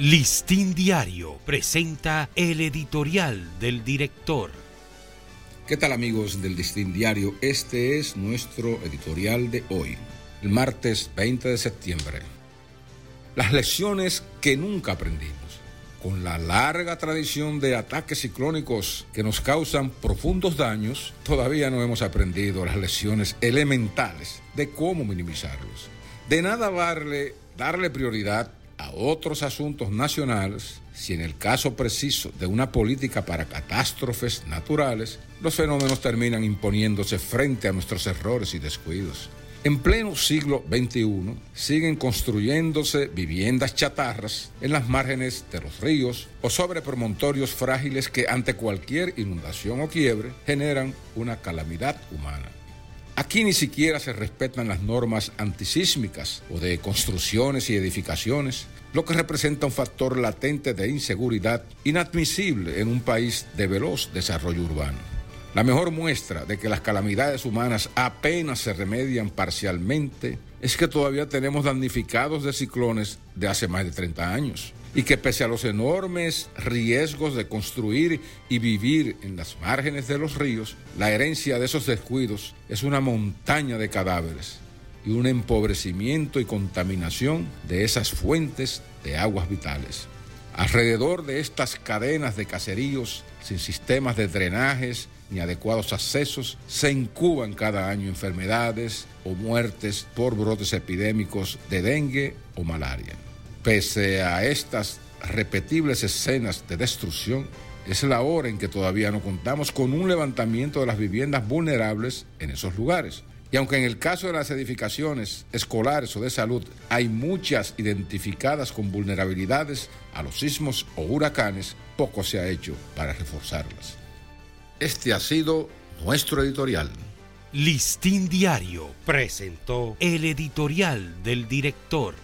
Listín Diario presenta el editorial del director. ¿Qué tal amigos del Listín Diario? Este es nuestro editorial de hoy, el martes 20 de septiembre. Las lecciones que nunca aprendimos. Con la larga tradición de ataques ciclónicos que nos causan profundos daños, todavía no hemos aprendido las lecciones elementales de cómo minimizarlos. De nada vale darle prioridad a otros asuntos nacionales si en el caso preciso de una política para catástrofes naturales, los fenómenos terminan imponiéndose frente a nuestros errores y descuidos. En pleno siglo XXI siguen construyéndose viviendas chatarras en las márgenes de los ríos o sobre promontorios frágiles que ante cualquier inundación o quiebre generan una calamidad humana. Aquí ni siquiera se respetan las normas antisísmicas o de construcciones y edificaciones, lo que representa un factor latente de inseguridad inadmisible en un país de veloz desarrollo urbano. La mejor muestra de que las calamidades humanas apenas se remedian parcialmente es que todavía tenemos damnificados de ciclones de hace más de 30 años y que pese a los enormes riesgos de construir y vivir en las márgenes de los ríos, la herencia de esos descuidos es una montaña de cadáveres y un empobrecimiento y contaminación de esas fuentes de aguas vitales. Alrededor de estas cadenas de caseríos sin sistemas de drenajes ni adecuados accesos, se incuban cada año enfermedades o muertes por brotes epidémicos de dengue o malaria. Pese a estas repetibles escenas de destrucción, es la hora en que todavía no contamos con un levantamiento de las viviendas vulnerables en esos lugares. Y aunque en el caso de las edificaciones escolares o de salud hay muchas identificadas con vulnerabilidades a los sismos o huracanes, poco se ha hecho para reforzarlas. Este ha sido nuestro editorial. Listín Diario presentó el editorial del director.